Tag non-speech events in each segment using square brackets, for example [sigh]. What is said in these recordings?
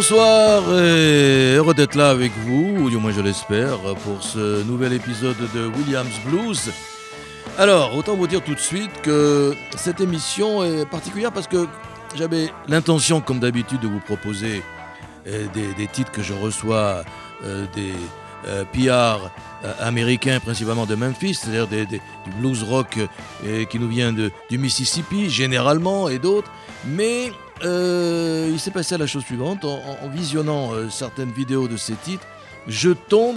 Bonsoir et heureux d'être là avec vous, ou du moins je l'espère, pour ce nouvel épisode de Williams Blues. Alors, autant vous dire tout de suite que cette émission est particulière parce que j'avais l'intention, comme d'habitude, de vous proposer euh, des, titres que je reçois euh, des euh, PR américains, principalement de Memphis, c'est-à-dire du blues rock qui nous vient du Mississippi, généralement, et d'autres. Mais euh, il s'est passé la chose suivante. En, visionnant euh, certaines vidéos de ces titres, je tombe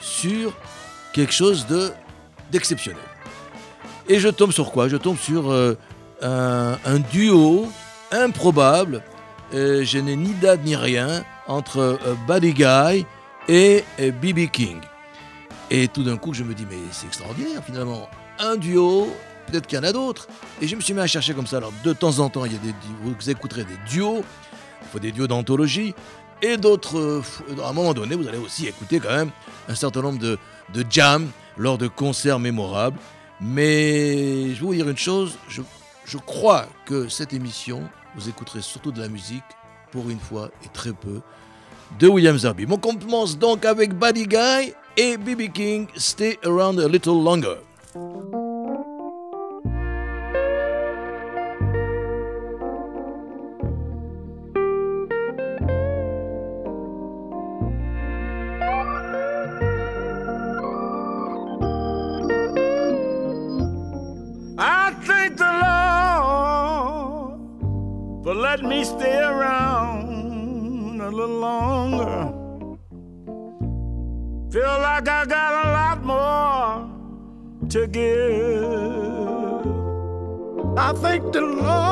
sur quelque chose de d'exceptionnel. Et je tombe sur quoi? Je tombe sur euh, un, duo improbable. je n'ai ni date ni rien entre Buddy Guy et BB King. Et tout d'un coup, je me dis, mais c'est extraordinaire finalement. Un duo peut-être qu'il y en a d'autres. Et je me suis mis à chercher comme ça. Alors, de temps en temps, il y a des, vous écouterez des duos, il faut des duos d'anthologie, et d'autres, euh, à un moment donné, vous allez aussi écouter quand même un certain nombre de, de jams lors de concerts mémorables. Mais je vais vous dire une chose, je, je crois que cette émission, vous écouterez surtout de la musique, pour une fois et très peu, de William Zerby. On commence donc avec Buddy Guy et BB King, Stay Around a Little Longer. To give. I thank the Lord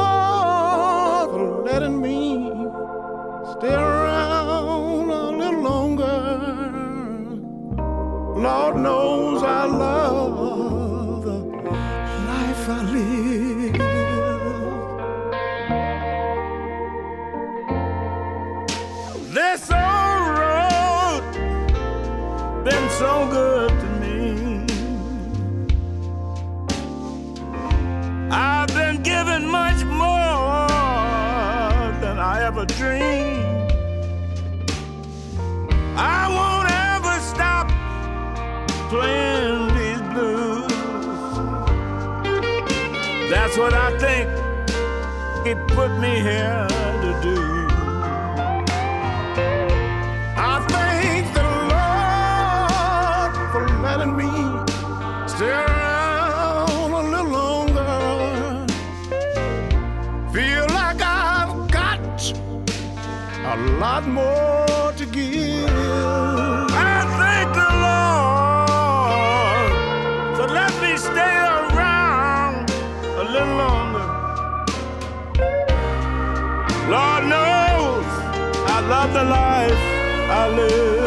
put me here to do. I thank the Lord for letting me stay around a little longer. Feel like I've got a lot more the life I live.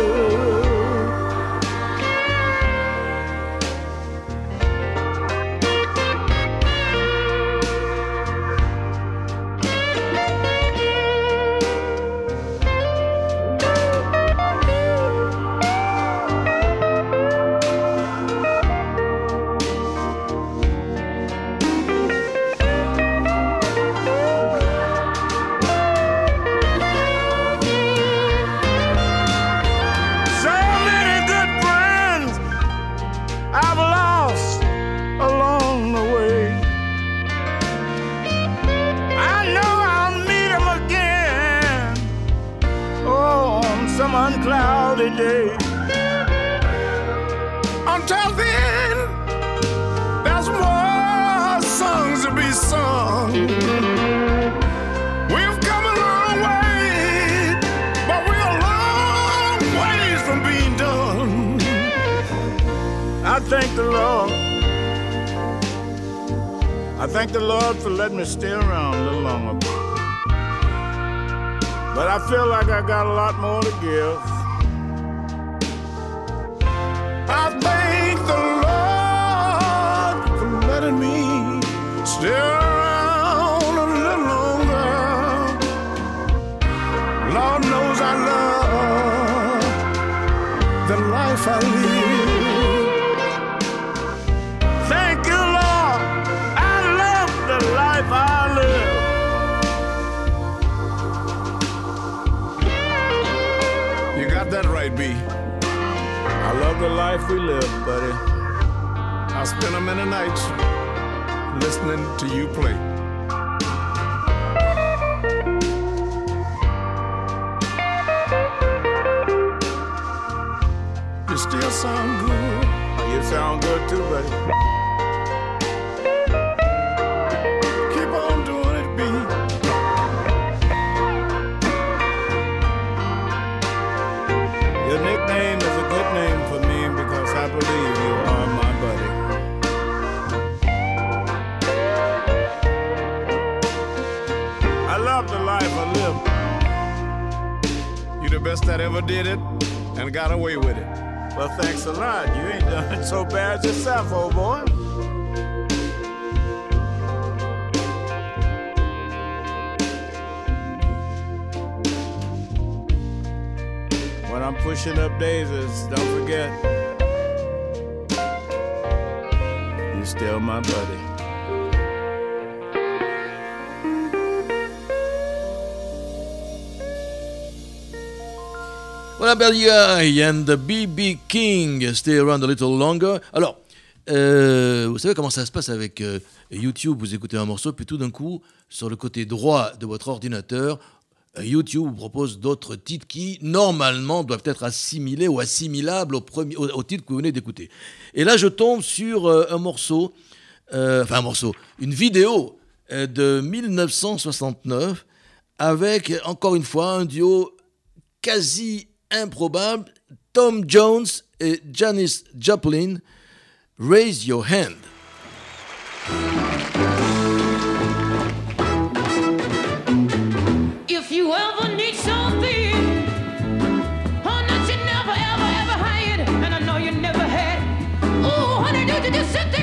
Still sound good. You sound good too, buddy. Keep on doing it, B. Your nickname is a good name for me because I believe you are my buddy. I love the life I live. You the best that ever did it and got away with it. Well, thanks a lot. You ain't done [laughs] so bad yourself, old boy. When I'm pushing up daisies, don't forget, you're still my buddy. And the BB King, Stay Around a Little Longer. Alors, euh, vous savez comment ça se passe avec euh, YouTube? Vous écoutez un morceau, puis tout d'un coup, sur le côté droit de votre ordinateur, euh, YouTube vous propose d'autres titres qui, normalement, doivent être assimilés ou assimilables au, premier, au, titre que vous venez d'écouter. Et là, je tombe sur un morceau, enfin un morceau, une vidéo de 1969 avec, encore une fois, un duo quasi improbable, Tom Jones et Janis Joplin, Raise Your Hand. If you ever need something, that you never, ever, ever had, and I know you never had. Honey, don't you just sit there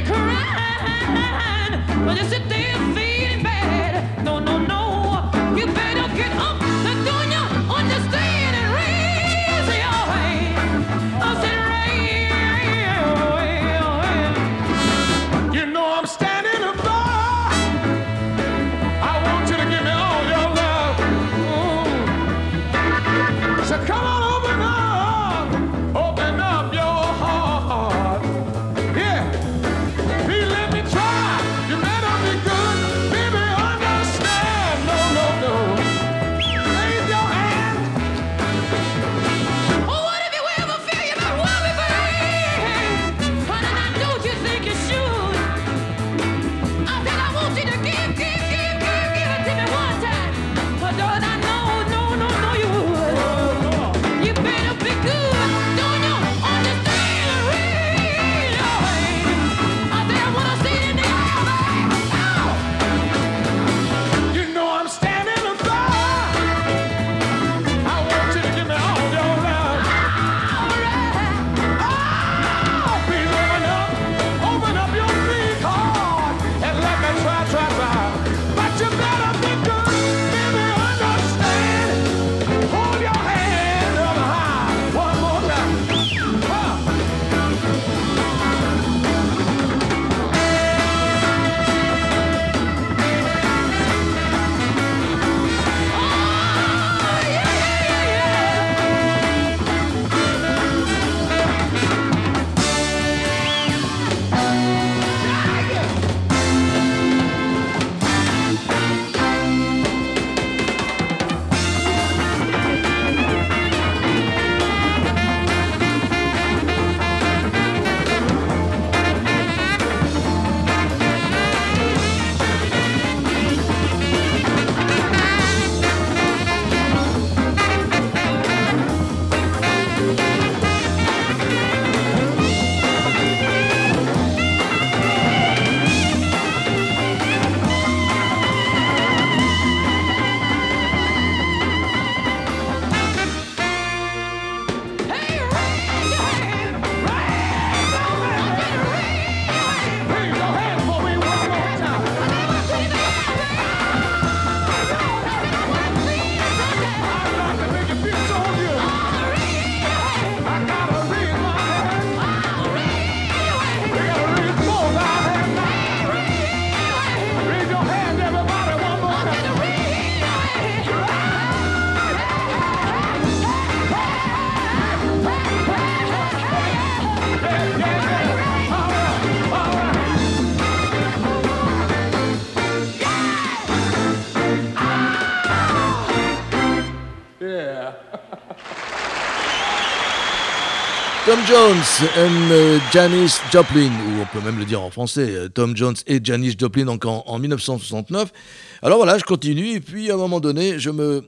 Tom Jones et euh, Janis Joplin, ou on peut même le dire en français, euh, Tom Jones et Janis Joplin, donc en, 1969. Alors voilà, je continue, et puis à un moment donné, je me,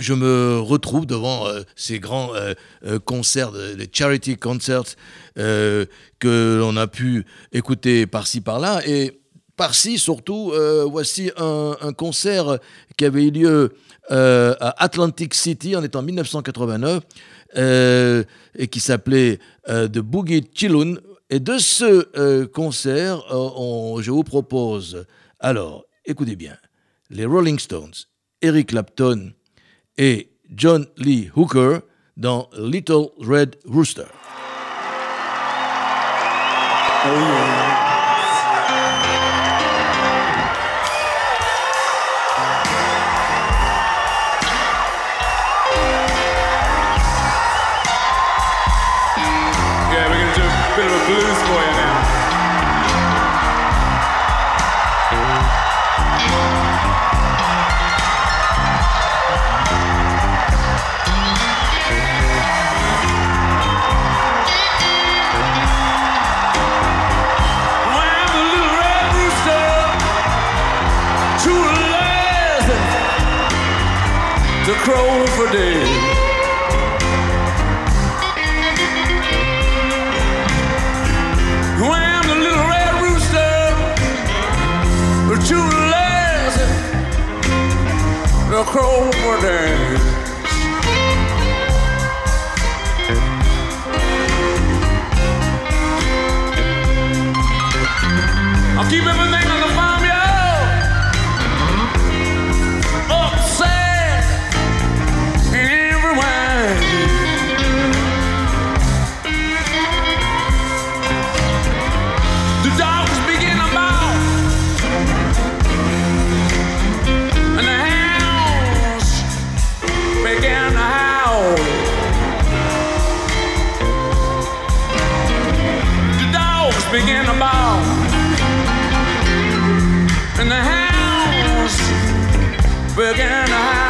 je me retrouve devant euh, ces grands concerts, les charity concerts que l'on a pu écouter par-ci par-là, et par-ci surtout, voici un, un, concert qui avait eu lieu à Atlantic City, en étant 1989. Euh, et qui s'appelait euh, The Boogie Chillun. Et de ce euh, concert, je vous propose, alors, écoutez bien, les Rolling Stones, Eric Clapton et John Lee Hooker dans Little Red Rooster. Crow began. to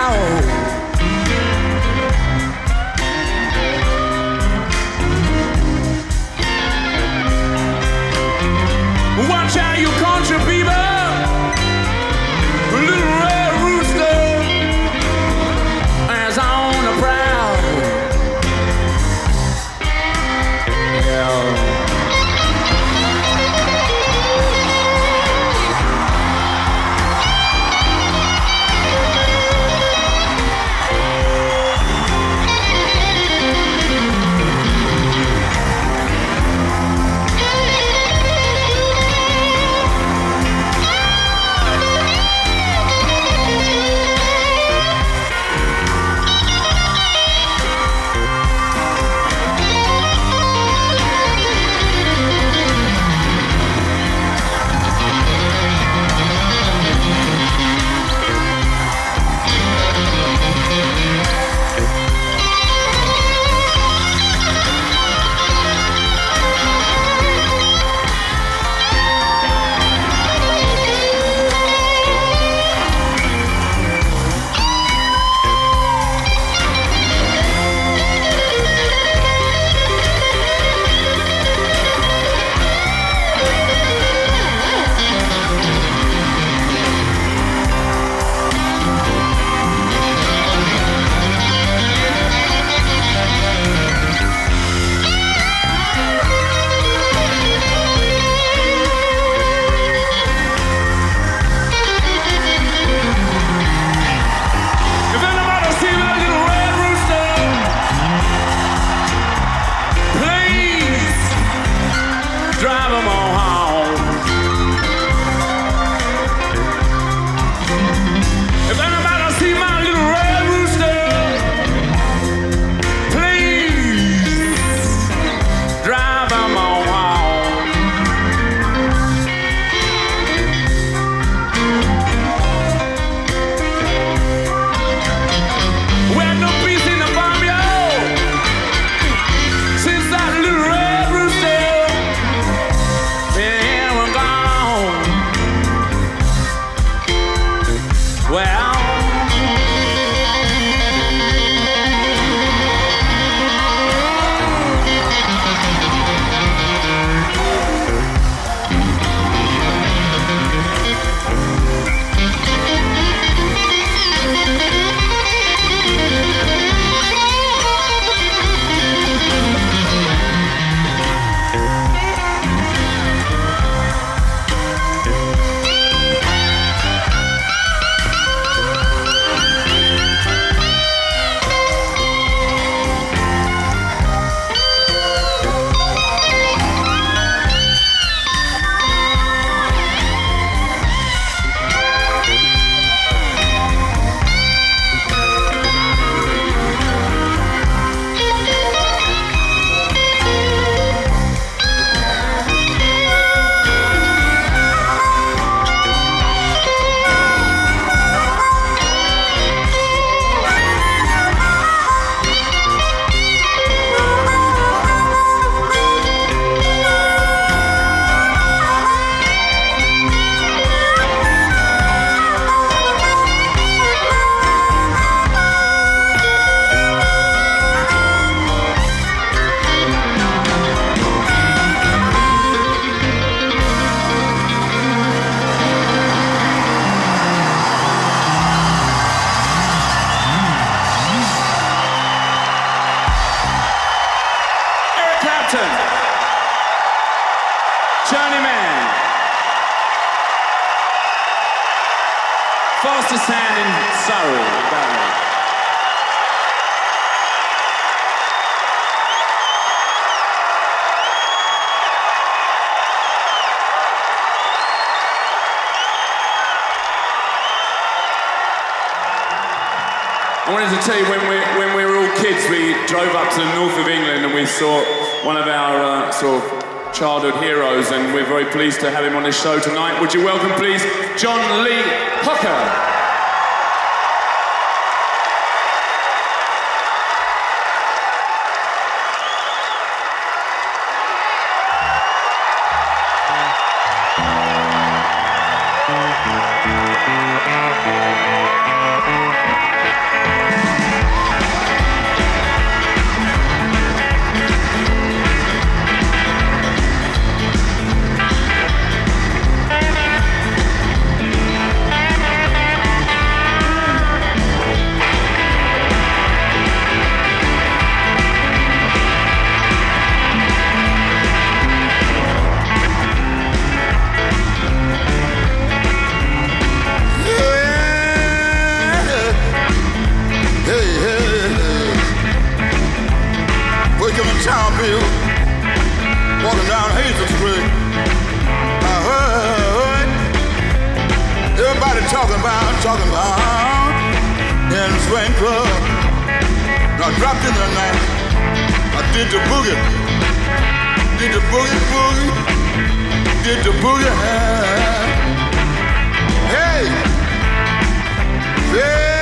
childhood heroes, and we're very pleased to have him on this show tonight. Would you welcome, please, John Lee Hooker? field, walking down Hastings Street. I heard everybody talking about, talking about in the swing club. I dropped in the night. I did the boogie, did the boogie boogie, did the boogie. Hey, yeah.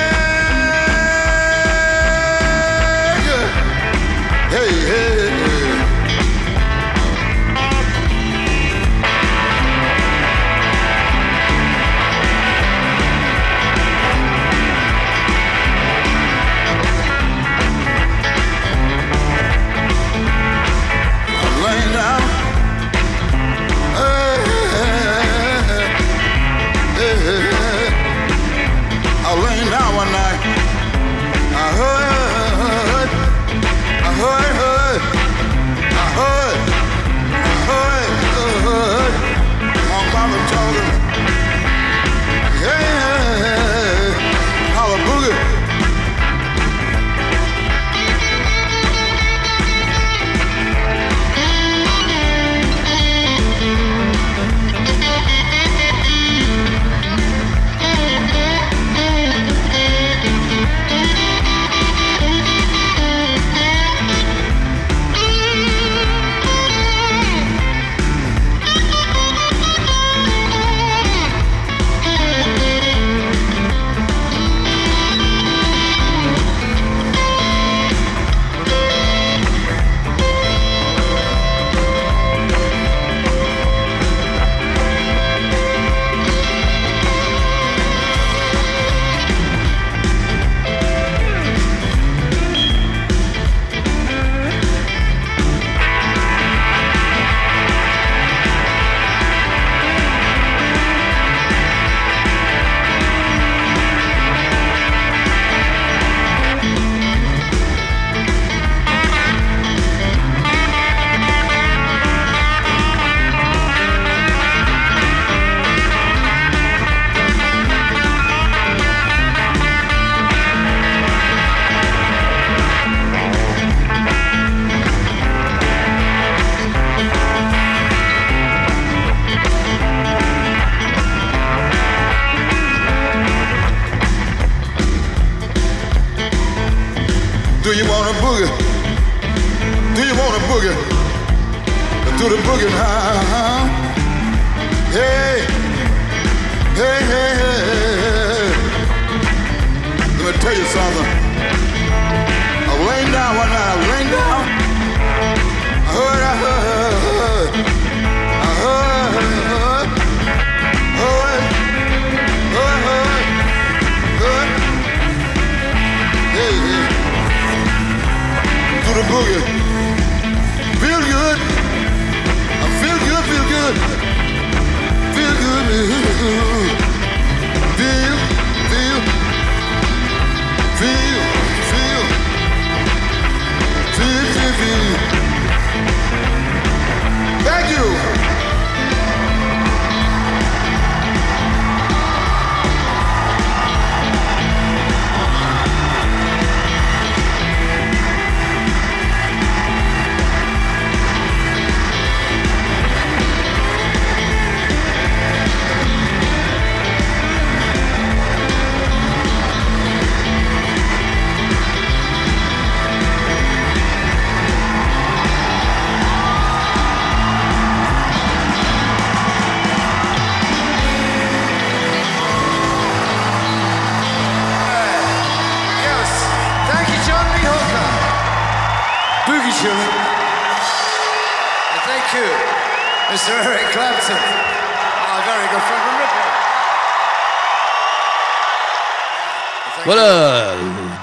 hey, hey.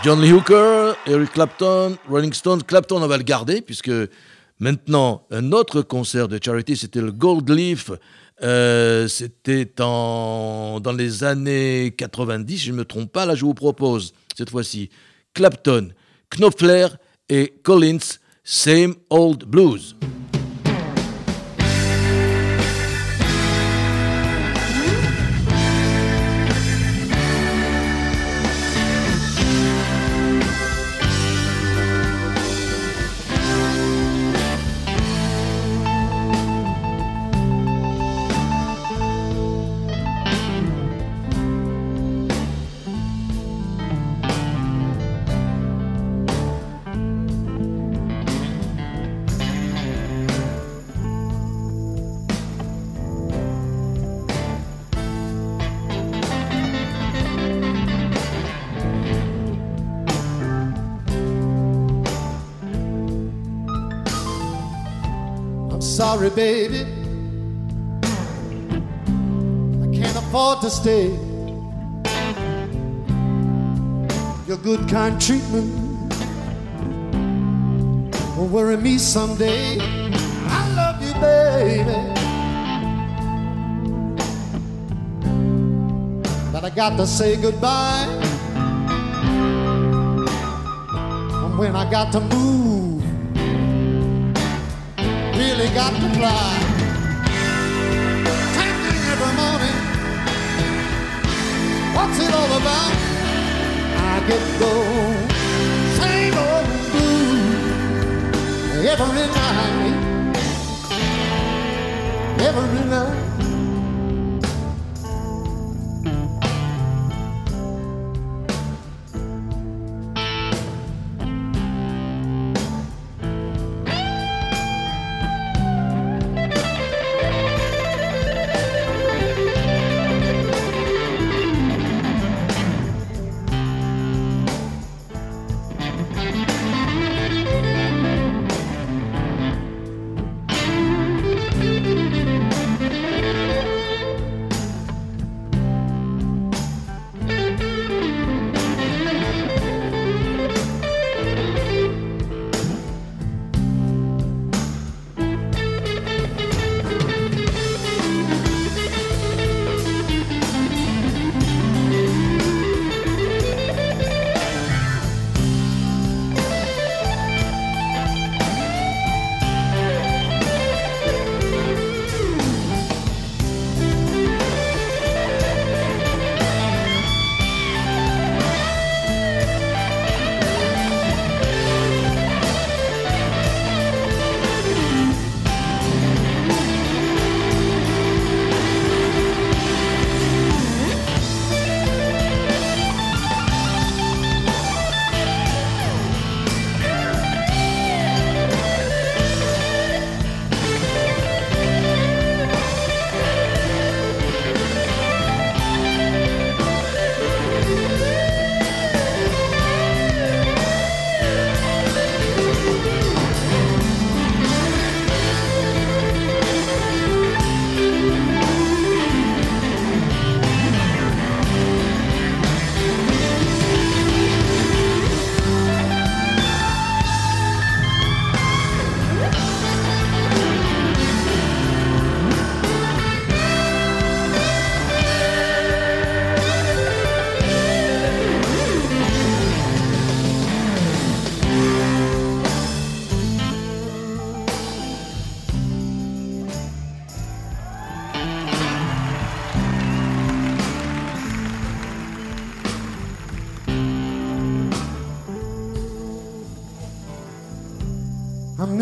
John Lee Hooker, Eric Clapton, Rolling Stones. Clapton, on va le garder, puisque maintenant, un autre concert de charity, c'était le Gold Leaf. Euh, c'était dans les années 90, si je ne me trompe pas. Là, je vous propose, cette fois-ci, Clapton, Knopfler et Collins, Same Old Blues. Baby. I can't afford to stay. Your good, kind treatment will worry me someday. I love you, baby. But I got to say goodbye. And when I got to move, really got to fly. Same every morning. What's it all about? I get go same old blues every night, every night.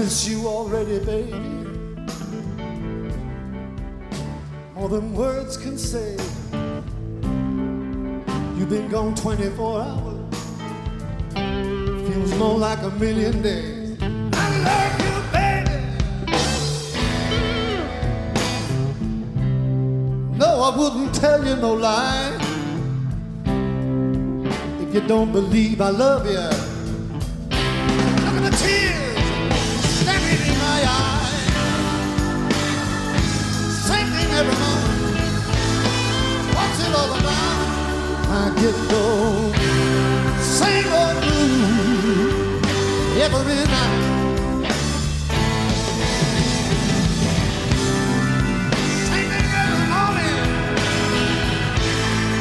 Miss you already, baby. More than words can say. You've been gone 24 hours. Feels more like a million days. I love you, baby. No, I wouldn't tell you no lie. If you don't believe I love you. Get the same old blues every night. Same thing every morning.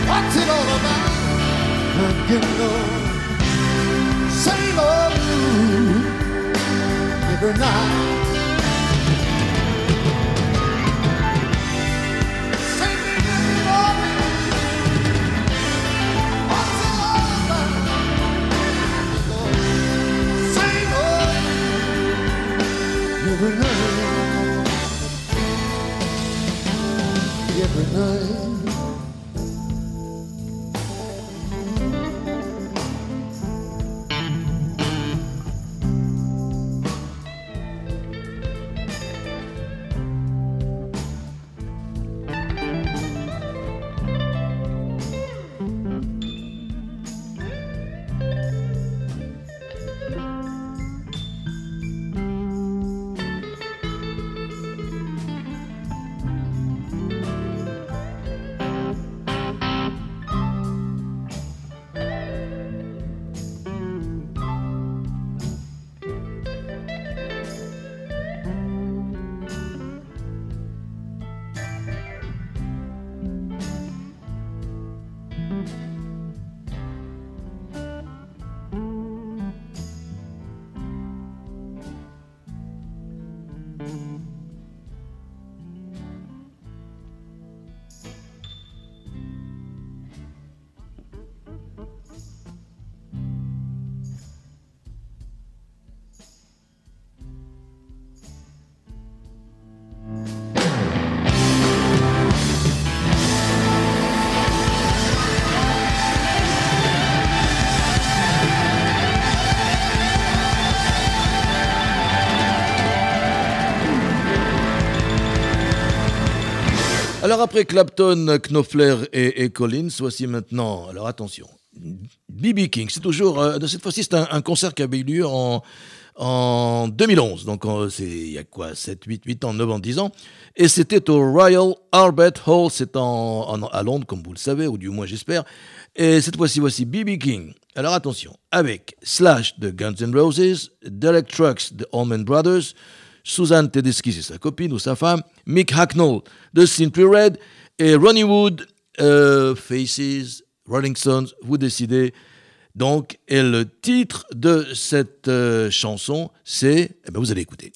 What's it all about? I get the same old blues every night. Every night. Every night. Alors après Clapton, Knopfler et, Collins, voici maintenant, alors attention, BB King, c'est toujours, euh, cette fois-ci c'est un, concert qui avait eu lieu en, en 2011, donc euh, c'est il y a quoi, 7, 8, 8 ans, 9 ans, 10 ans, et c'était au Royal Albert Hall, c'est en- à Londres, comme vous le savez, ou du moins j'espère, et cette fois-ci, voici BB King. Alors attention, avec Slash de Guns N' Roses, Derek Trucks de Allman Brothers, Suzanne Tedeschi, c'est sa copine ou sa femme, Mick Hacknell de Simply Red et Ronnie Wood, euh, Faces, Rolling Stones, vous décidez. Donc, et le titre de cette euh, chanson, c'est, eh ben, vous allez écouter.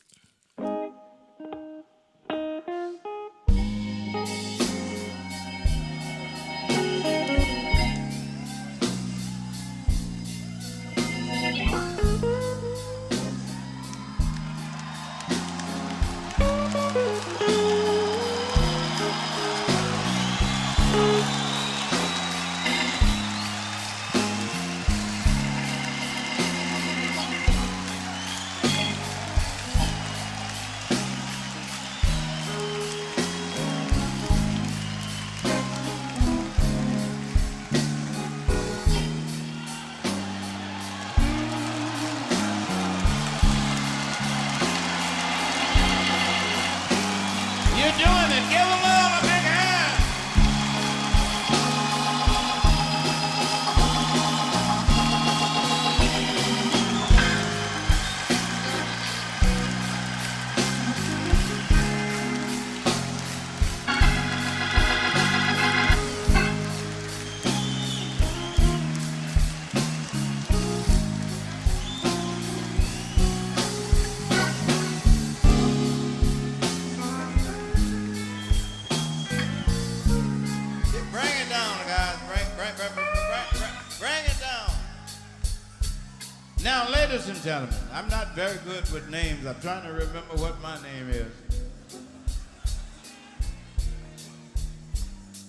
Not very good with names. I'm trying to remember what my name is.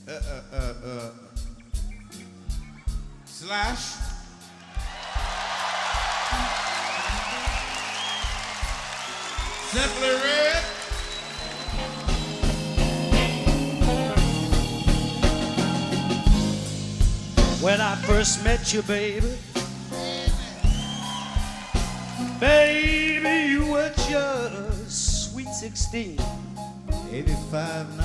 Uh, uh, uh, uh. Slash. Simply Red. When I first met you, baby. Baby, 16. 85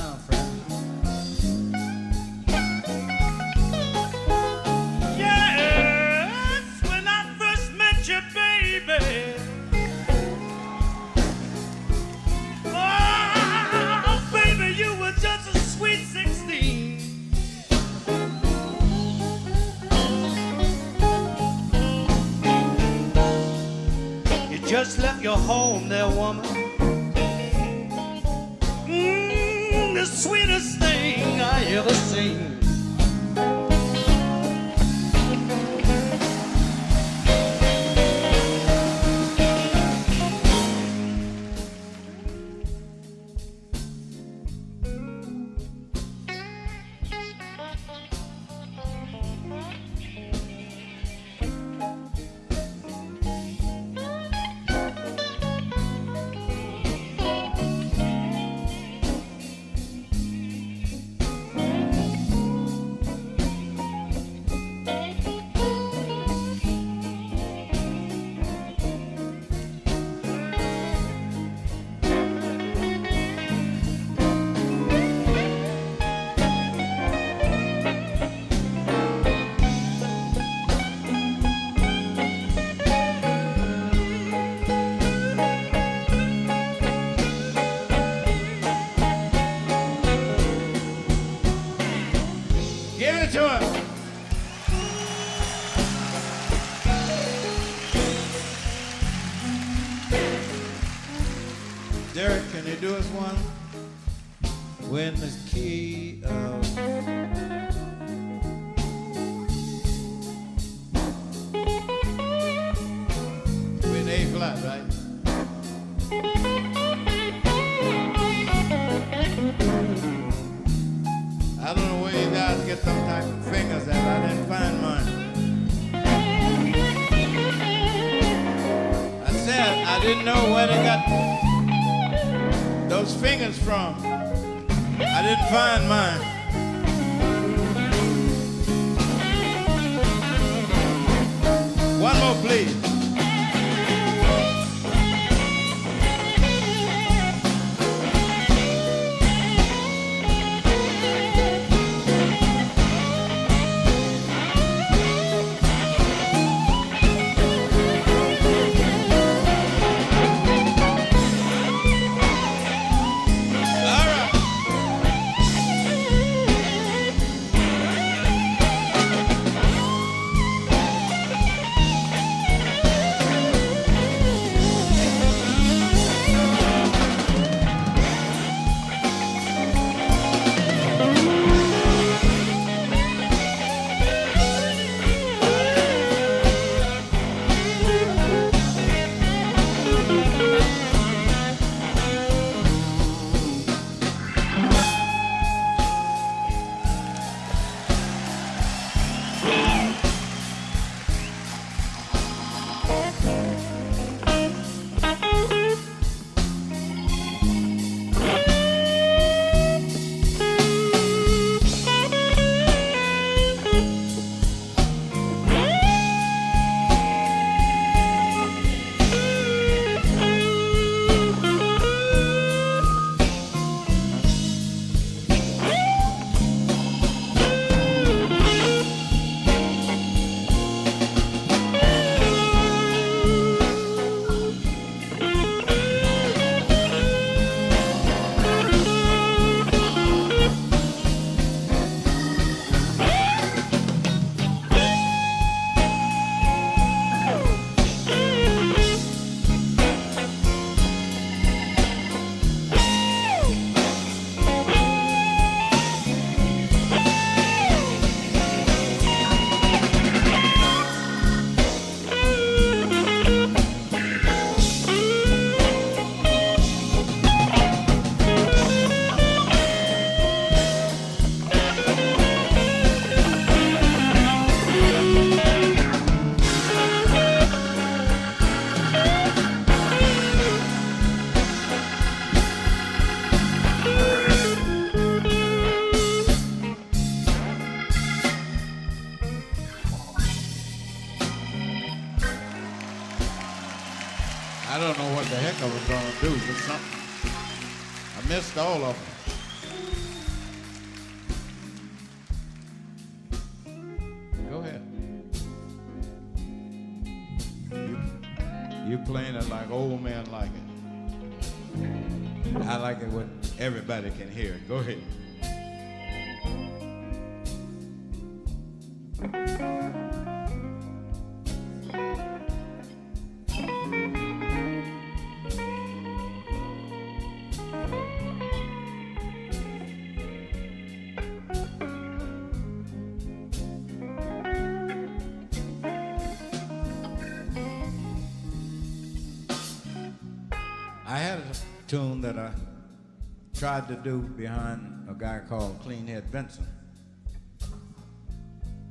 tried to do behind a guy called Cleanhead Vinson.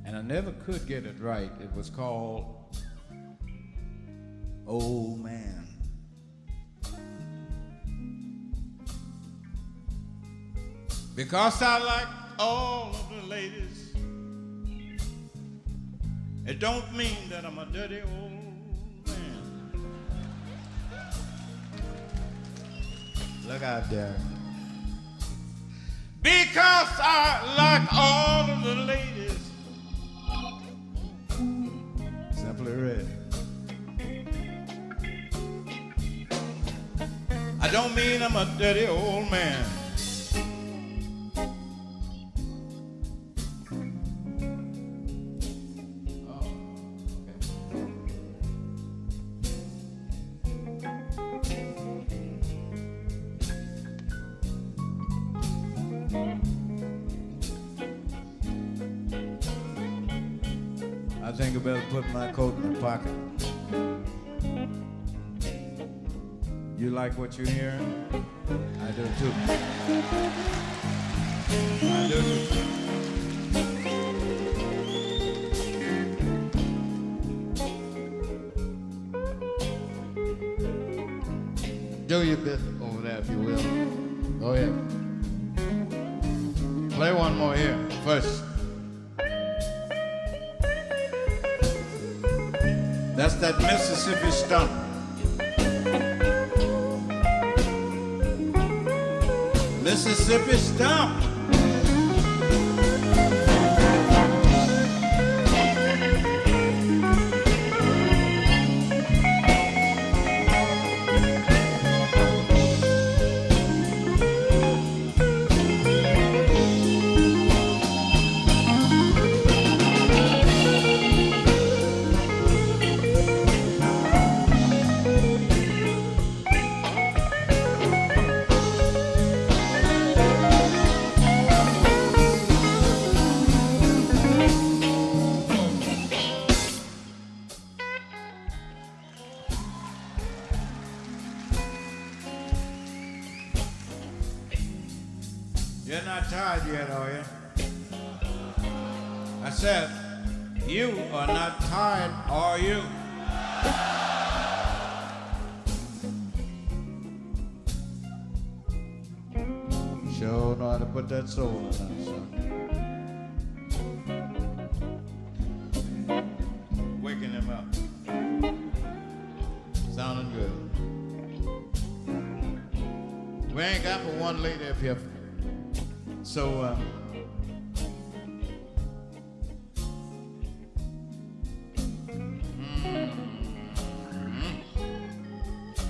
And I never could get it right. It was called Old Man. Because I like all of the ladies, it don't mean that I'm a dirty old man. Look out there. Because I like all of the ladies. Simply red. I don't mean I'm a dirty old man. Like what you hear? I do too. I do. Do your bit over there if you will. Go ahead. Play one more here first. That's that Mississippi stump. Mississippi stump. Not tired yet, are you? I said, you are not tired, are you? Sure know how to put that soul in that So, uh,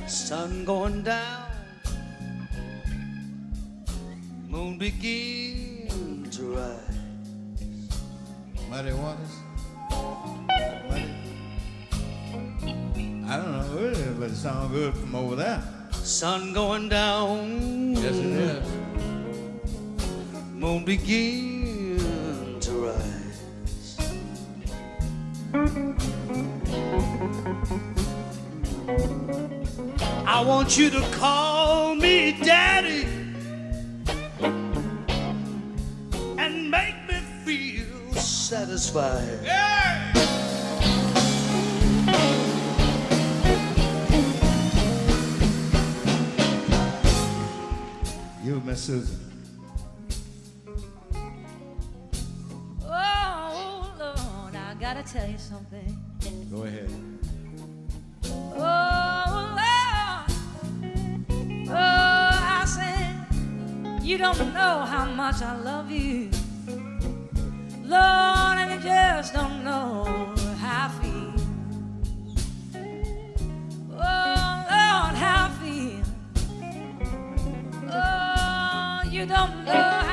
Sun going down, moon begin to rise. Muddy Waters? Muddy? I don't know is, but it sounds good from over there. Sun going down, Yes, it is. Begin to rise. I want you to call me daddy and make me feel satisfied. You, Miss Susan. Something. Go ahead. Oh, Lord. Oh, I said, you don't know how much I love you. Lord, and you just don't know how I feel. Oh, Lord, how I feel. Oh, you don't know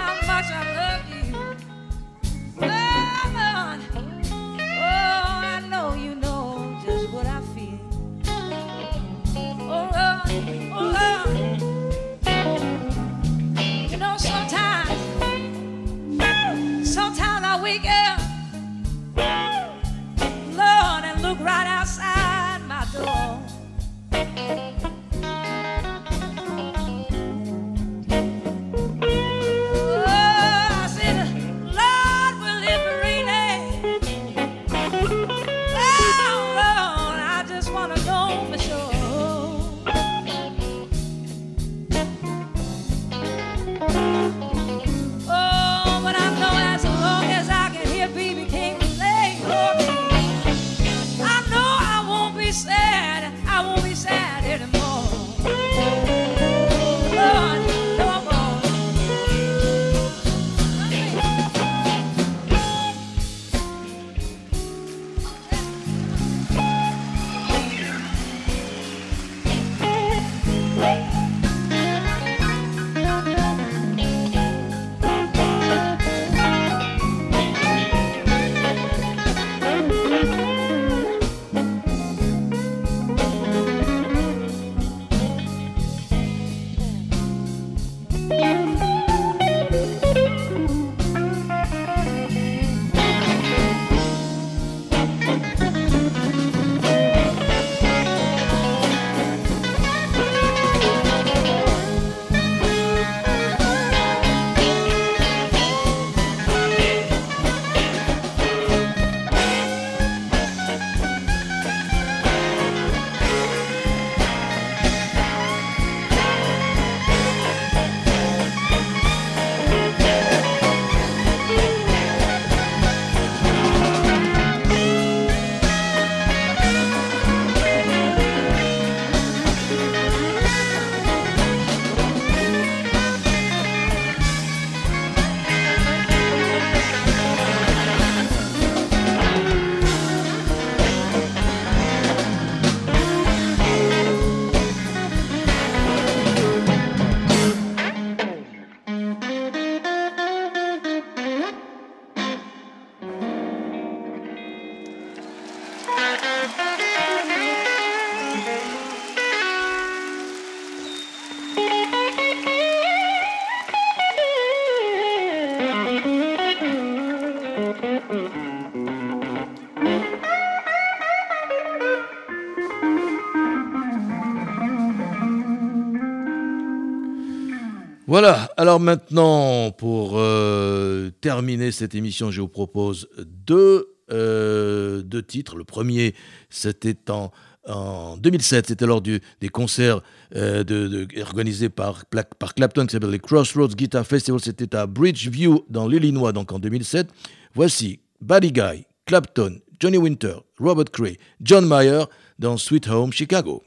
Voilà, alors maintenant, pour euh, terminer cette émission, je vous propose deux, euh, titres. Le premier, c'était en, en 2007, c'était lors du, des concerts euh, organisés par, par Clapton qui s'appelle les Crossroads Guitar Festival. C'était à Bridgeview dans l'Illinois, donc en 2007. Voici Buddy Guy, Clapton, Johnny Winter, Robert Cray, John Mayer dans Sweet Home Chicago.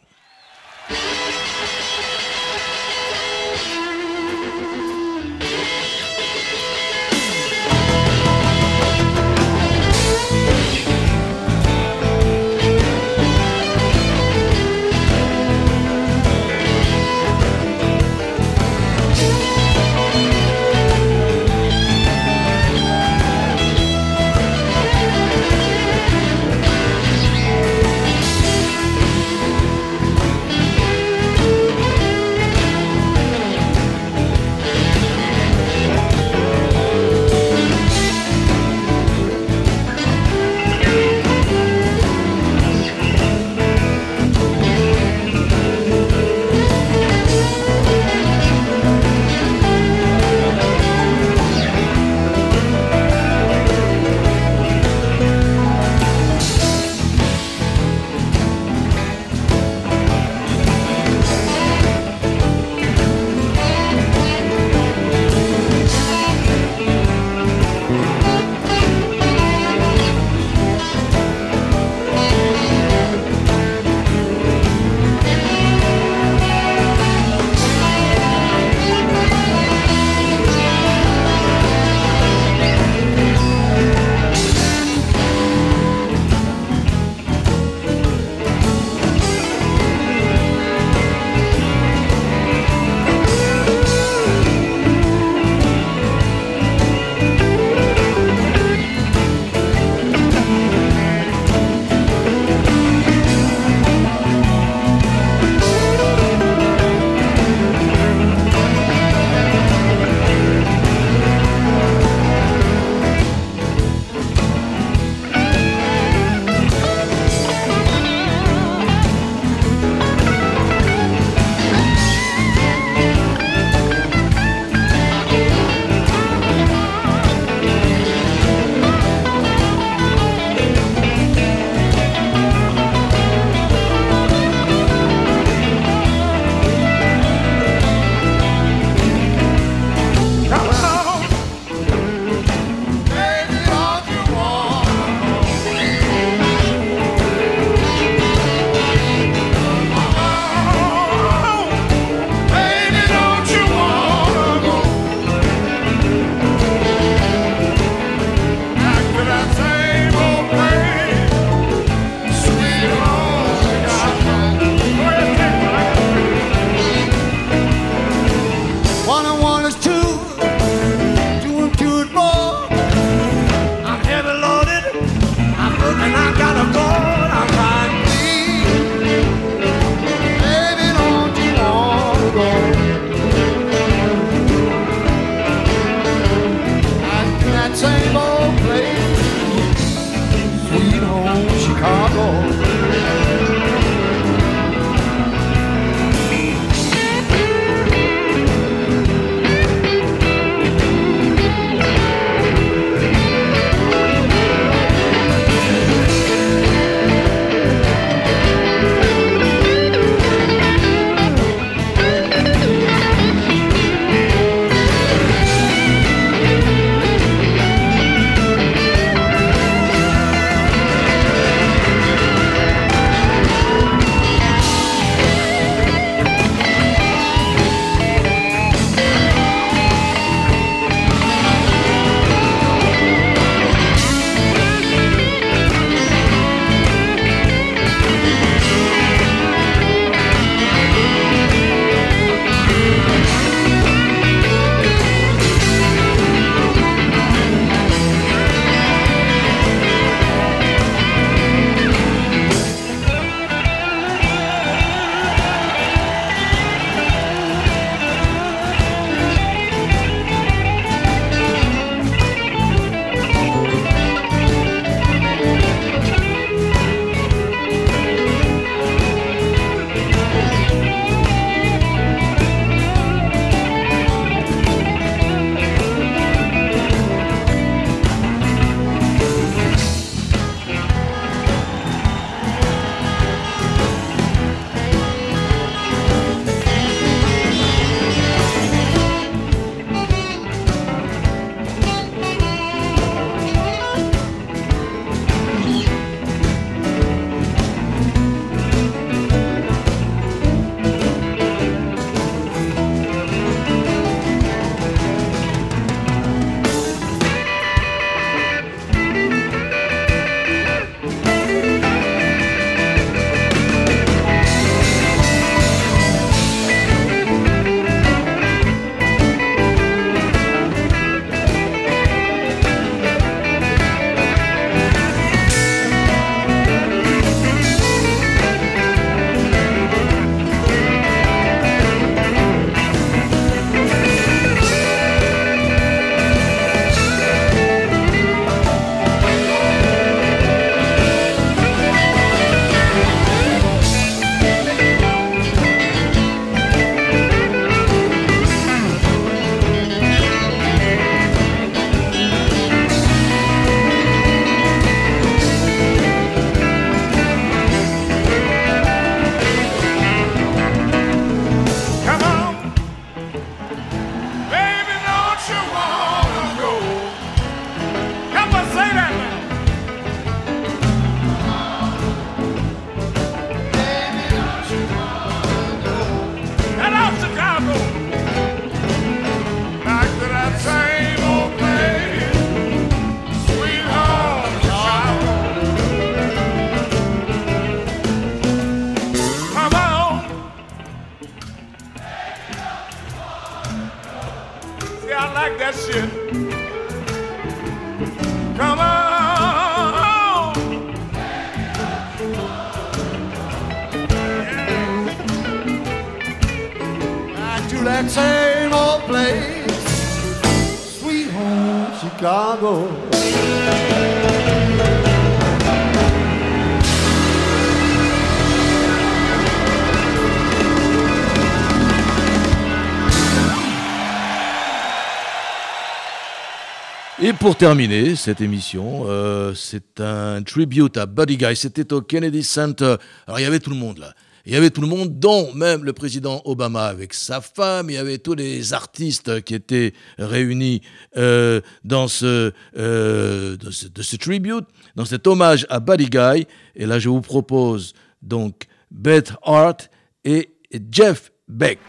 Pour terminer cette émission, euh, c'est un tribute à Buddy Guy. C'était au Kennedy Center. Alors il y avait tout le monde là. Il y avait tout le monde, dont même le président Obama avec sa femme. Il y avait tous les artistes qui étaient réunis euh, dans, ce, euh, ce tribute, dans cet hommage à Buddy Guy. Et là, je vous propose donc Beth Hart et Jeff Beck.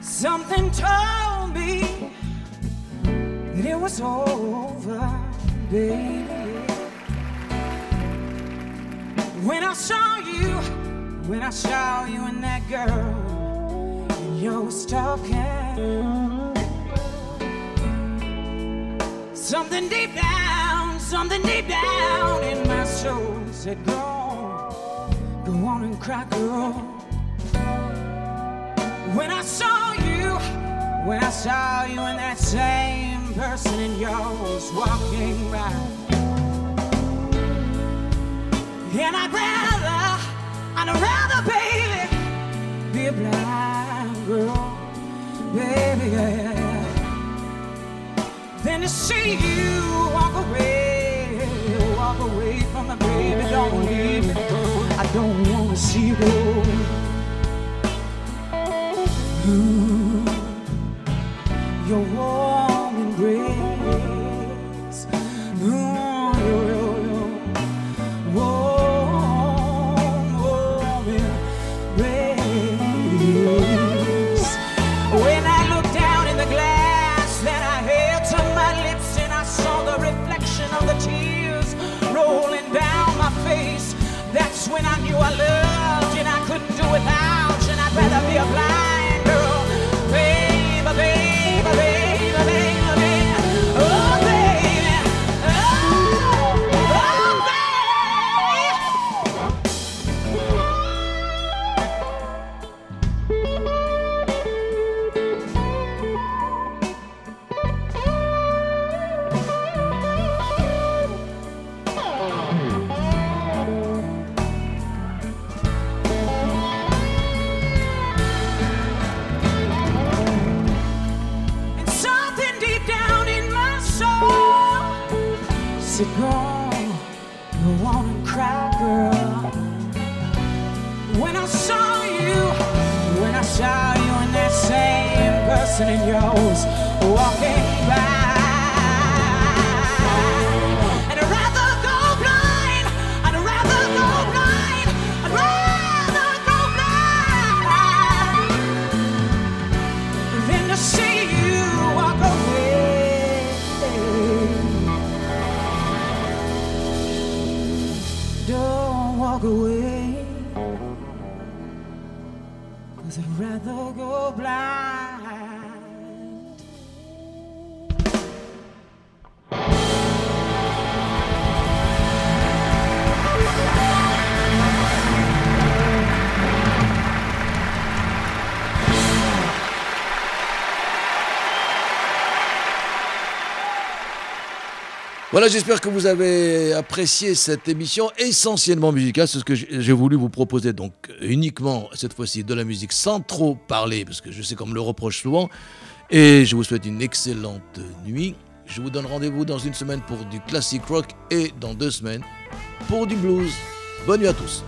Something told me that it was over, baby. When I saw you, when I saw you and that girl, you was talking. Something deep down, something deep down in my soul said, Go on, go on and cry, girl. When I saw you, when I saw you and that same person in yours walking by. And I'd rather, I'd rather, baby, be a blind girl, baby, yeah, than to see you walk away, walk away from me, baby. Don't leave me. I don't wanna see you. Ooh, Voilà, j'espère que vous avez apprécié cette émission essentiellement musicale. C'est ce que j'ai voulu vous proposer, donc uniquement cette fois-ci de la musique sans trop parler, parce que je sais qu'on me le reproche souvent. Et je vous souhaite une excellente nuit. Je vous donne rendez-vous dans une semaine pour du classic rock et dans deux semaines pour du blues. Bonne nuit à tous.